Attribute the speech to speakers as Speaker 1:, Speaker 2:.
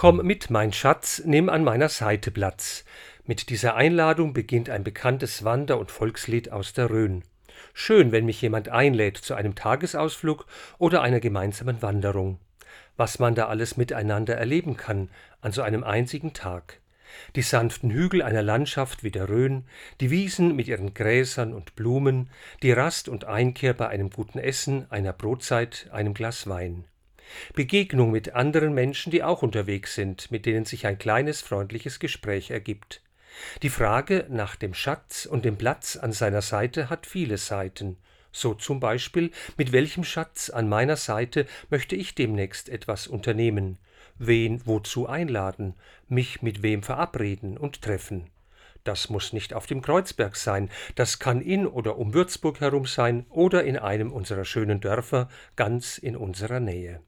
Speaker 1: Komm mit, mein Schatz, nimm an meiner Seite Platz. Mit dieser Einladung beginnt ein bekanntes Wander- und Volkslied aus der Rhön. Schön, wenn mich jemand einlädt zu einem Tagesausflug oder einer gemeinsamen Wanderung. Was man da alles miteinander erleben kann an so einem einzigen Tag. Die sanften Hügel einer Landschaft wie der Rhön, die Wiesen mit ihren Gräsern und Blumen, die Rast und Einkehr bei einem guten Essen, einer Brotzeit, einem Glas Wein. Begegnung mit anderen Menschen, die auch unterwegs sind, mit denen sich ein kleines freundliches Gespräch ergibt. Die Frage nach dem Schatz und dem Platz an seiner Seite hat viele Seiten. So zum Beispiel, mit welchem Schatz an meiner Seite möchte ich demnächst etwas unternehmen? Wen wozu einladen? Mich mit wem verabreden und treffen? Das muss nicht auf dem Kreuzberg sein, das kann in oder um Würzburg herum sein oder in einem unserer schönen Dörfer ganz in unserer Nähe.